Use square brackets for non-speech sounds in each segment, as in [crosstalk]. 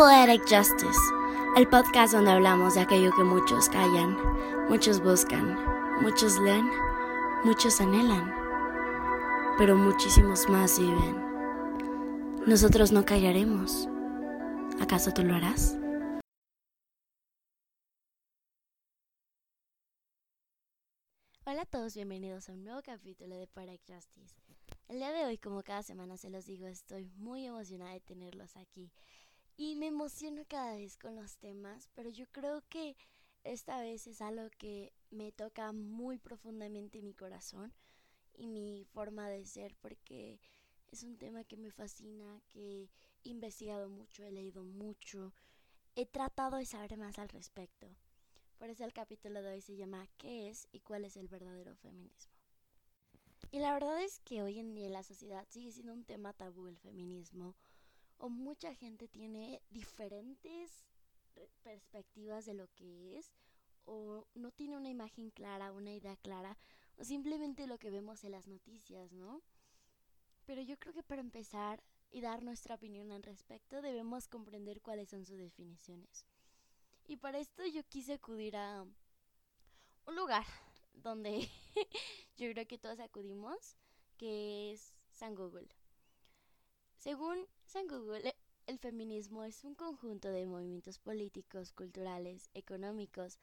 Poetic Justice, el podcast donde hablamos de aquello que muchos callan, muchos buscan, muchos leen, muchos anhelan, pero muchísimos más viven. Nosotros no callaremos. ¿Acaso tú lo harás? Hola a todos, bienvenidos a un nuevo capítulo de Poetic Justice. El día de hoy, como cada semana se los digo, estoy muy emocionada de tenerlos aquí. Y me emociono cada vez con los temas, pero yo creo que esta vez es algo que me toca muy profundamente mi corazón y mi forma de ser, porque es un tema que me fascina, que he investigado mucho, he leído mucho, he tratado de saber más al respecto. Por eso el capítulo de hoy se llama ¿Qué es y cuál es el verdadero feminismo? Y la verdad es que hoy en día en la sociedad sigue siendo un tema tabú el feminismo o mucha gente tiene diferentes perspectivas de lo que es o no tiene una imagen clara, una idea clara o simplemente lo que vemos en las noticias, ¿no? Pero yo creo que para empezar y dar nuestra opinión al respecto debemos comprender cuáles son sus definiciones. Y para esto yo quise acudir a un lugar [laughs] donde [laughs] yo creo que todos acudimos, que es San Google. Según San Google, el feminismo es un conjunto de movimientos políticos, culturales, económicos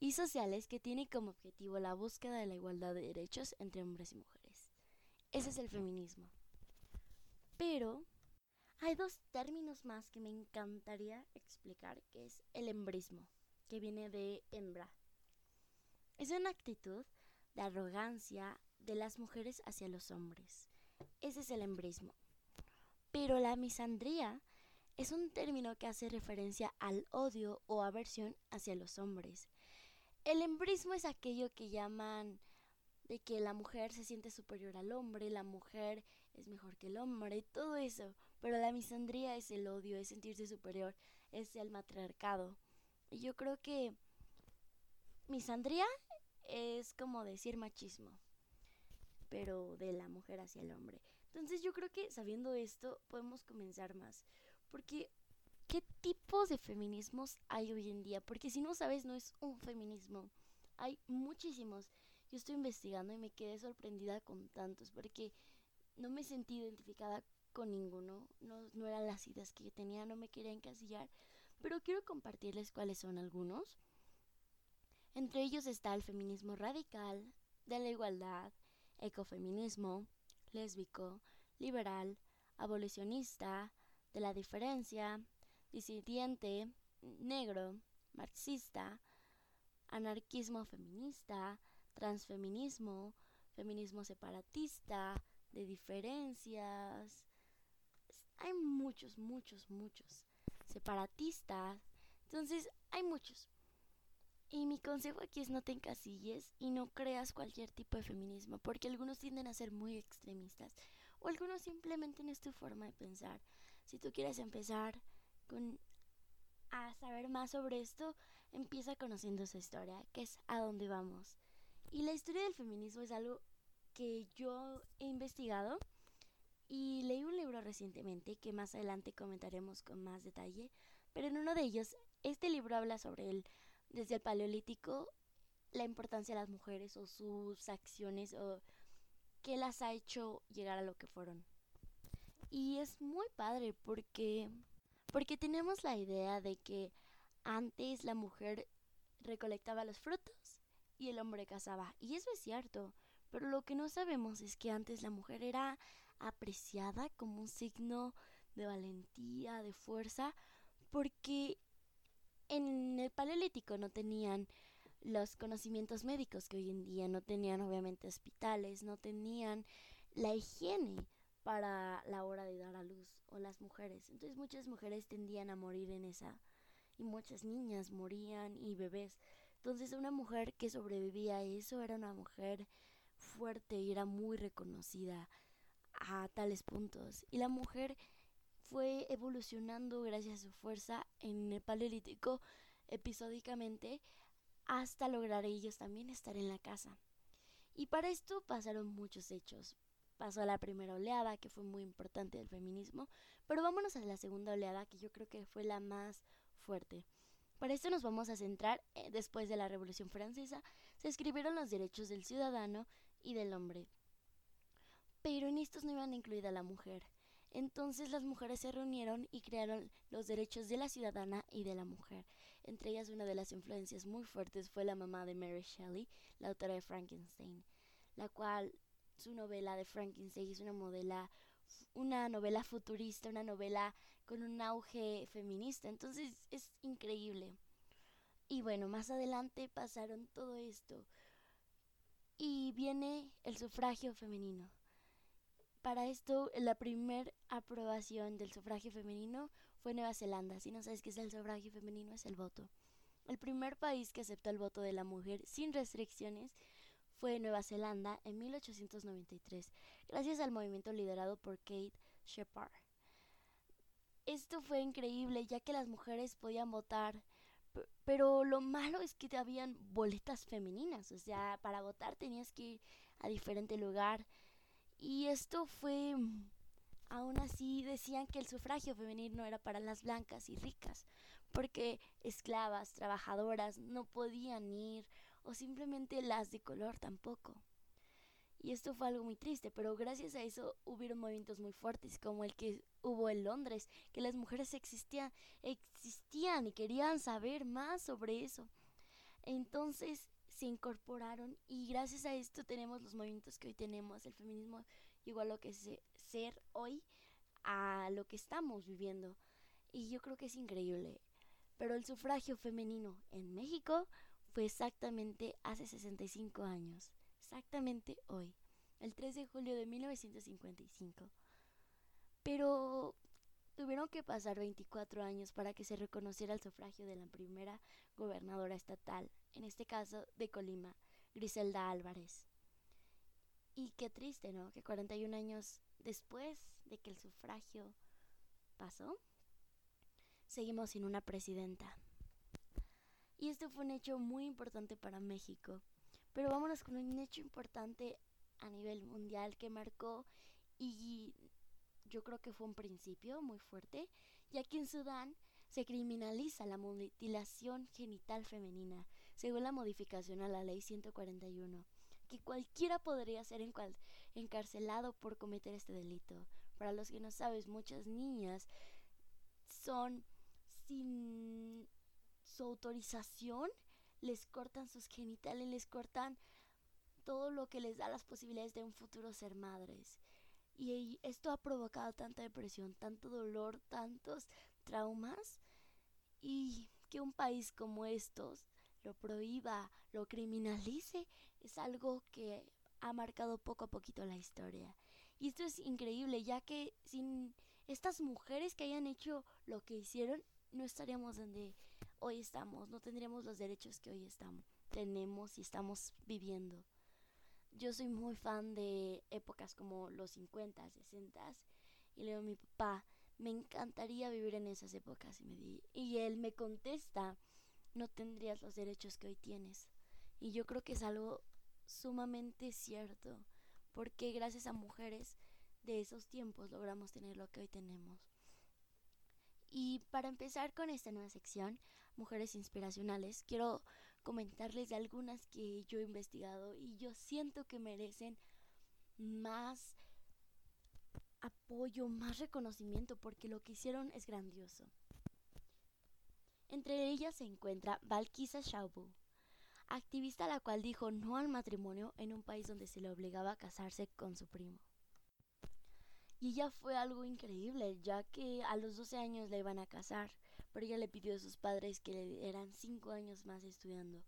y sociales que tiene como objetivo la búsqueda de la igualdad de derechos entre hombres y mujeres. Ese es el feminismo. Pero hay dos términos más que me encantaría explicar, que es el embrismo, que viene de hembra. Es una actitud de arrogancia de las mujeres hacia los hombres. Ese es el embrismo. Pero la misandría es un término que hace referencia al odio o aversión hacia los hombres. El embrismo es aquello que llaman de que la mujer se siente superior al hombre, la mujer es mejor que el hombre, todo eso. Pero la misandría es el odio, es sentirse superior, es el matriarcado. Y yo creo que misandría es como decir machismo, pero de la mujer hacia el hombre. Entonces yo creo que sabiendo esto podemos comenzar más. Porque, ¿qué tipos de feminismos hay hoy en día? Porque si no sabes, no es un feminismo. Hay muchísimos. Yo estoy investigando y me quedé sorprendida con tantos porque no me sentí identificada con ninguno. No, no eran las ideas que yo tenía, no me quería encasillar. Pero quiero compartirles cuáles son algunos. Entre ellos está el feminismo radical, de la igualdad, ecofeminismo, lésbico, liberal, abolicionista, de la diferencia, disidente, negro, marxista, anarquismo feminista, transfeminismo, feminismo separatista, de diferencias. Hay muchos, muchos, muchos. Separatistas. Entonces, hay muchos. Y mi consejo aquí es no te encasilles y no creas cualquier tipo de feminismo, porque algunos tienden a ser muy extremistas o algunos simplemente no es tu forma de pensar. Si tú quieres empezar con a saber más sobre esto, empieza conociendo su historia, que es a dónde vamos. Y la historia del feminismo es algo que yo he investigado y leí un libro recientemente que más adelante comentaremos con más detalle, pero en uno de ellos este libro habla sobre el desde el paleolítico la importancia de las mujeres o sus acciones o qué las ha hecho llegar a lo que fueron. Y es muy padre porque porque tenemos la idea de que antes la mujer recolectaba los frutos y el hombre cazaba. Y eso es cierto, pero lo que no sabemos es que antes la mujer era apreciada como un signo de valentía, de fuerza, porque en el paleolítico no tenían los conocimientos médicos que hoy en día no tenían obviamente hospitales, no tenían la higiene para la hora de dar a luz o las mujeres. Entonces muchas mujeres tendían a morir en esa y muchas niñas morían y bebés. Entonces una mujer que sobrevivía a eso era una mujer fuerte y era muy reconocida a tales puntos. Y la mujer fue evolucionando gracias a su fuerza en el paleolítico episódicamente hasta lograr ellos también estar en la casa. Y para esto pasaron muchos hechos. pasó la primera oleada, que fue muy importante del feminismo, pero vámonos a la segunda oleada, que yo creo que fue la más fuerte. Para esto nos vamos a centrar, eh, después de la Revolución Francesa, se escribieron los derechos del ciudadano y del hombre. Pero en estos no iban incluida la mujer. Entonces las mujeres se reunieron y crearon los derechos de la ciudadana y de la mujer. Entre ellas una de las influencias muy fuertes fue la mamá de Mary Shelley, la autora de Frankenstein, la cual su novela de Frankenstein es una modela una novela futurista, una novela con un auge feminista. Entonces es increíble. Y bueno, más adelante pasaron todo esto. Y viene el sufragio femenino. Para esto, la primera aprobación del sufragio femenino fue Nueva Zelanda. Si no sabes qué es el sufragio femenino, es el voto. El primer país que aceptó el voto de la mujer sin restricciones fue Nueva Zelanda en 1893, gracias al movimiento liderado por Kate Shepard. Esto fue increíble ya que las mujeres podían votar, pero lo malo es que habían boletas femeninas, o sea, para votar tenías que ir a diferente lugar. Y esto fue, aún así, decían que el sufragio femenino era para las blancas y ricas, porque esclavas, trabajadoras no podían ir o simplemente las de color tampoco. Y esto fue algo muy triste, pero gracias a eso hubieron movimientos muy fuertes, como el que hubo en Londres, que las mujeres existían, existían y querían saber más sobre eso. Entonces se incorporaron y gracias a esto tenemos los movimientos que hoy tenemos. El feminismo igual lo que es ser hoy a lo que estamos viviendo. Y yo creo que es increíble. Pero el sufragio femenino en México fue exactamente hace 65 años, exactamente hoy, el 3 de julio de 1955. Pero tuvieron que pasar 24 años para que se reconociera el sufragio de la primera gobernadora estatal, en este caso de Colima, Griselda Álvarez. Y qué triste, ¿no? Que 41 años después de que el sufragio pasó, seguimos sin una presidenta. Y este fue un hecho muy importante para México. Pero vámonos con un hecho importante a nivel mundial que marcó y yo creo que fue un principio muy fuerte, ya que en Sudán se criminaliza la mutilación genital femenina, según la modificación a la ley 141, que cualquiera podría ser encarcelado por cometer este delito. Para los que no sabes, muchas niñas son sin su autorización, les cortan sus genitales, les cortan todo lo que les da las posibilidades de un futuro ser madres. Y esto ha provocado tanta depresión, tanto dolor, tantos traumas. Y que un país como estos lo prohíba, lo criminalice, es algo que ha marcado poco a poquito la historia. Y esto es increíble, ya que sin estas mujeres que hayan hecho lo que hicieron, no estaríamos donde hoy estamos, no tendríamos los derechos que hoy estamos, tenemos y estamos viviendo. Yo soy muy fan de épocas como los 50, 60 y le digo a mi papá, me encantaría vivir en esas épocas y, me di y él me contesta, no tendrías los derechos que hoy tienes. Y yo creo que es algo sumamente cierto, porque gracias a mujeres de esos tiempos logramos tener lo que hoy tenemos. Y para empezar con esta nueva sección, Mujeres Inspiracionales, quiero comentarles de algunas que yo he investigado y yo siento que merecen más apoyo, más reconocimiento, porque lo que hicieron es grandioso. Entre ellas se encuentra Valkisa Shaubu, activista la cual dijo no al matrimonio en un país donde se le obligaba a casarse con su primo. Y ella fue algo increíble, ya que a los 12 años la iban a casar, pero ella le pidió a sus padres que le eran 5 años más estudiando.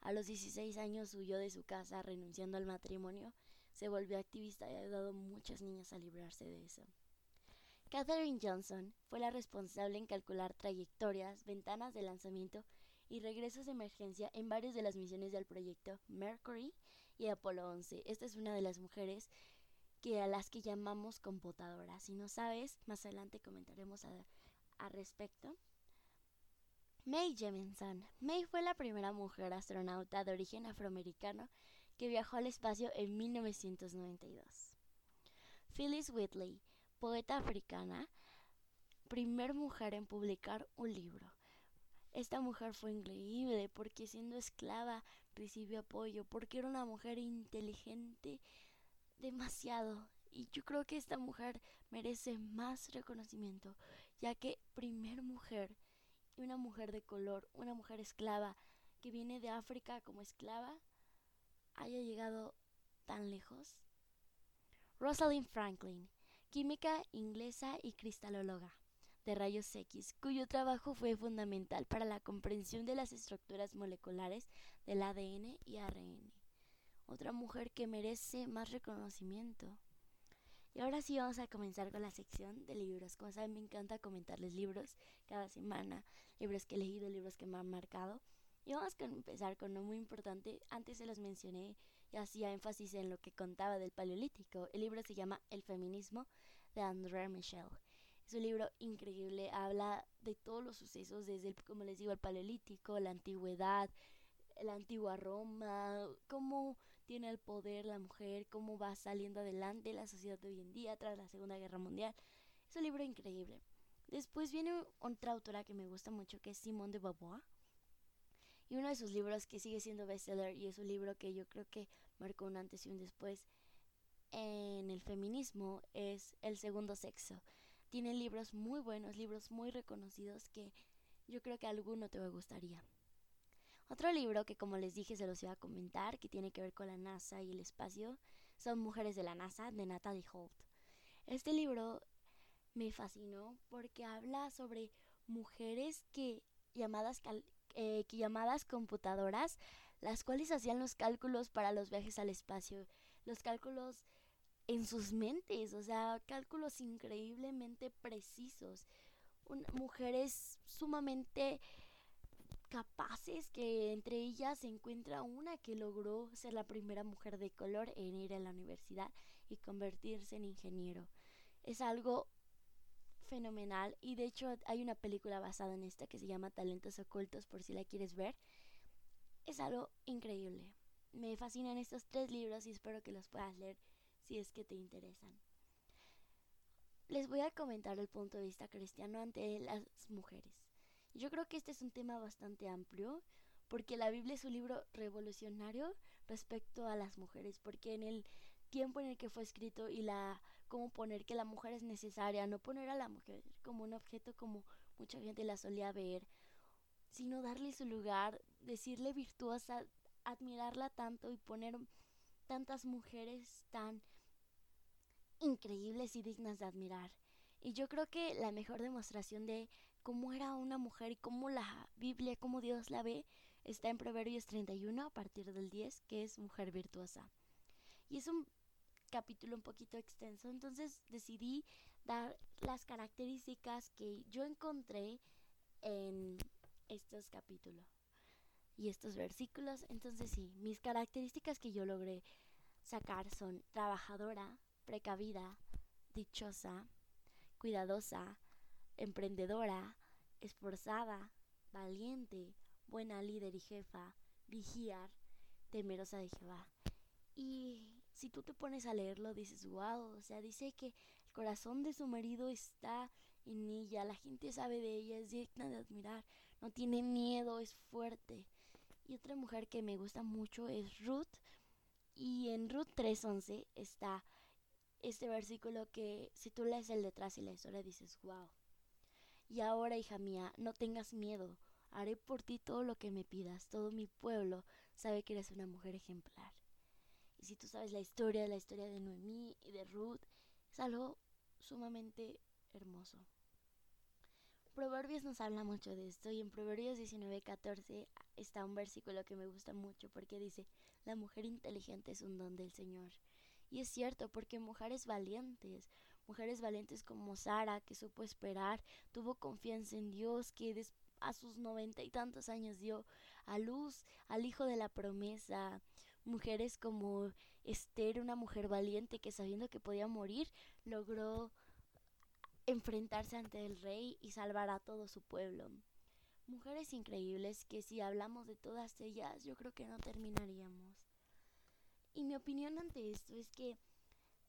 A los 16 años huyó de su casa renunciando al matrimonio, se volvió activista y ha ayudado a muchas niñas a librarse de eso. Katherine Johnson fue la responsable en calcular trayectorias, ventanas de lanzamiento y regresos de emergencia en varias de las misiones del proyecto Mercury y Apolo 11. Esta es una de las mujeres que a las que llamamos computadoras. Si no sabes, más adelante comentaremos al respecto. Mae Jemison. Mae fue la primera mujer astronauta de origen afroamericano que viajó al espacio en 1992. Phyllis Whitley, poeta africana, primer mujer en publicar un libro. Esta mujer fue increíble porque siendo esclava recibió apoyo, porque era una mujer inteligente demasiado. Y yo creo que esta mujer merece más reconocimiento, ya que primer mujer una mujer de color, una mujer esclava que viene de África como esclava, haya llegado tan lejos. Rosalind Franklin, química inglesa y cristalóloga de rayos X, cuyo trabajo fue fundamental para la comprensión de las estructuras moleculares del ADN y ARN. Otra mujer que merece más reconocimiento. Y ahora sí vamos a comenzar con la sección de libros. Como saben, me encanta comentarles libros cada semana, libros que he leído, libros que me han marcado. Y vamos a empezar con uno muy importante. Antes se los mencioné y hacía énfasis en lo que contaba del Paleolítico. El libro se llama El feminismo de André Michel. Es un libro increíble, habla de todos los sucesos desde, como les digo, el Paleolítico, la antigüedad, la antigua Roma, cómo tiene el poder la mujer, cómo va saliendo adelante la sociedad de hoy en día tras la Segunda Guerra Mundial. Es un libro increíble. Después viene otra autora que me gusta mucho, que es Simone de Beauvoir. Y uno de sus libros que sigue siendo bestseller y es un libro que yo creo que marcó un antes y un después en el feminismo es El segundo sexo. Tiene libros muy buenos, libros muy reconocidos que yo creo que a alguno te gustaría. Otro libro que como les dije se los iba a comentar, que tiene que ver con la NASA y el espacio, son Mujeres de la NASA de Natalie Holt. Este libro me fascinó porque habla sobre mujeres que llamadas, eh, que llamadas computadoras, las cuales hacían los cálculos para los viajes al espacio, los cálculos en sus mentes, o sea, cálculos increíblemente precisos. mujeres sumamente capaces que entre ellas se encuentra una que logró ser la primera mujer de color en ir a la universidad y convertirse en ingeniero. Es algo fenomenal y de hecho hay una película basada en esta que se llama Talentos Ocultos por si la quieres ver. Es algo increíble. Me fascinan estos tres libros y espero que los puedas leer si es que te interesan. Les voy a comentar el punto de vista cristiano ante las mujeres. Yo creo que este es un tema bastante amplio porque la Biblia es un libro revolucionario respecto a las mujeres, porque en el tiempo en el que fue escrito y la cómo poner que la mujer es necesaria, no poner a la mujer como un objeto como mucha gente la solía ver, sino darle su lugar, decirle virtuosa, admirarla tanto y poner tantas mujeres tan increíbles y dignas de admirar. Y yo creo que la mejor demostración de cómo era una mujer y cómo la Biblia, cómo Dios la ve, está en Proverbios 31 a partir del 10, que es mujer virtuosa. Y es un capítulo un poquito extenso, entonces decidí dar las características que yo encontré en estos capítulos y estos versículos. Entonces sí, mis características que yo logré sacar son trabajadora, precavida, dichosa, cuidadosa, emprendedora, esforzada, valiente, buena líder y jefa, vigiar, temerosa de Jehová. Y si tú te pones a leerlo, dices, wow, o sea, dice que el corazón de su marido está en ella, la gente sabe de ella, es digna de admirar, no tiene miedo, es fuerte. Y otra mujer que me gusta mucho es Ruth, y en Ruth 3.11 está este versículo que si tú lees el detrás y la historia dices, wow. Y ahora, hija mía, no tengas miedo. Haré por ti todo lo que me pidas. Todo mi pueblo sabe que eres una mujer ejemplar. Y si tú sabes la historia, la historia de Noemí y de Ruth, es algo sumamente hermoso. Proverbios nos habla mucho de esto y en Proverbios 19:14 está un versículo que me gusta mucho porque dice, la mujer inteligente es un don del Señor. Y es cierto, porque mujeres valientes, mujeres valientes como Sara, que supo esperar, tuvo confianza en Dios, que a sus noventa y tantos años dio a luz al hijo de la promesa. Mujeres como Esther, una mujer valiente que sabiendo que podía morir, logró enfrentarse ante el rey y salvar a todo su pueblo. Mujeres increíbles que si hablamos de todas ellas, yo creo que no terminaríamos. Y mi opinión ante esto es que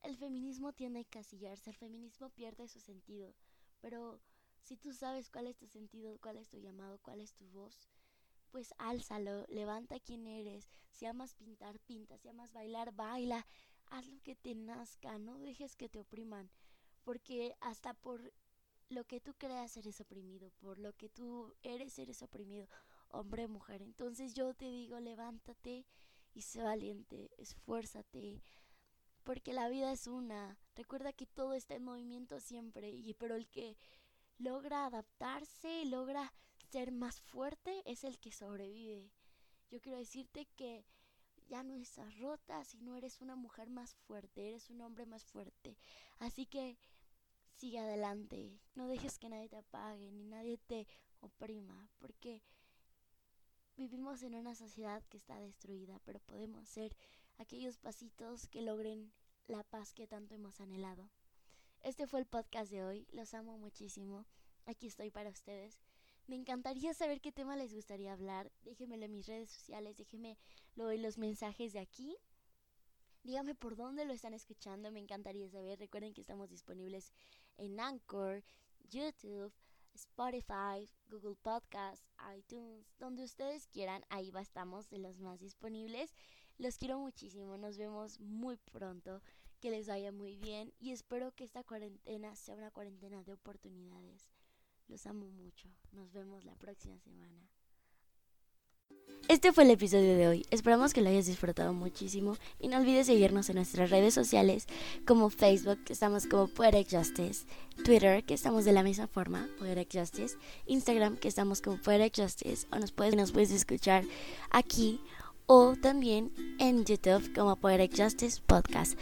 el feminismo tiende a encasillarse, el feminismo pierde su sentido, pero si tú sabes cuál es tu sentido, cuál es tu llamado, cuál es tu voz, pues álzalo, levanta quién eres, si amas pintar, pinta, si amas bailar, baila, haz lo que te nazca, no dejes que te opriman, porque hasta por lo que tú creas eres oprimido, por lo que tú eres eres oprimido, hombre mujer. Entonces yo te digo, levántate y sé valiente, esfuérzate, porque la vida es una. Recuerda que todo está en movimiento siempre, y pero el que logra adaptarse, logra ser más fuerte, es el que sobrevive. Yo quiero decirte que ya no estás rota, sino eres una mujer más fuerte, eres un hombre más fuerte. Así que sigue adelante, no dejes que nadie te apague, ni nadie te oprima, porque vivimos en una sociedad que está destruida, pero podemos ser aquellos pasitos que logren la paz que tanto hemos anhelado. Este fue el podcast de hoy, los amo muchísimo, aquí estoy para ustedes. Me encantaría saber qué tema les gustaría hablar, déjenmelo en mis redes sociales, déjenmelo en los mensajes de aquí. Díganme por dónde lo están escuchando, me encantaría saber. Recuerden que estamos disponibles en Anchor, YouTube, Spotify, Google Podcasts, iTunes, donde ustedes quieran, ahí va estamos de los más disponibles. Los quiero muchísimo, nos vemos muy pronto, que les vaya muy bien y espero que esta cuarentena sea una cuarentena de oportunidades. Los amo mucho, nos vemos la próxima semana. Este fue el episodio de hoy. Esperamos que lo hayas disfrutado muchísimo y no olvides seguirnos en nuestras redes sociales como Facebook, que estamos como Poetic Justice, Twitter, que estamos de la misma forma, Poetic Justice, Instagram, que estamos como Poetic Justice, o nos puedes, nos puedes escuchar aquí o también en YouTube como Poetic Justice Podcast.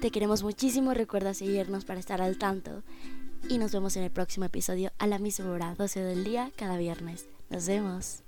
Te queremos muchísimo, recuerda seguirnos para estar al tanto y nos vemos en el próximo episodio a la misma hora, 12 del día, cada viernes. Nos vemos.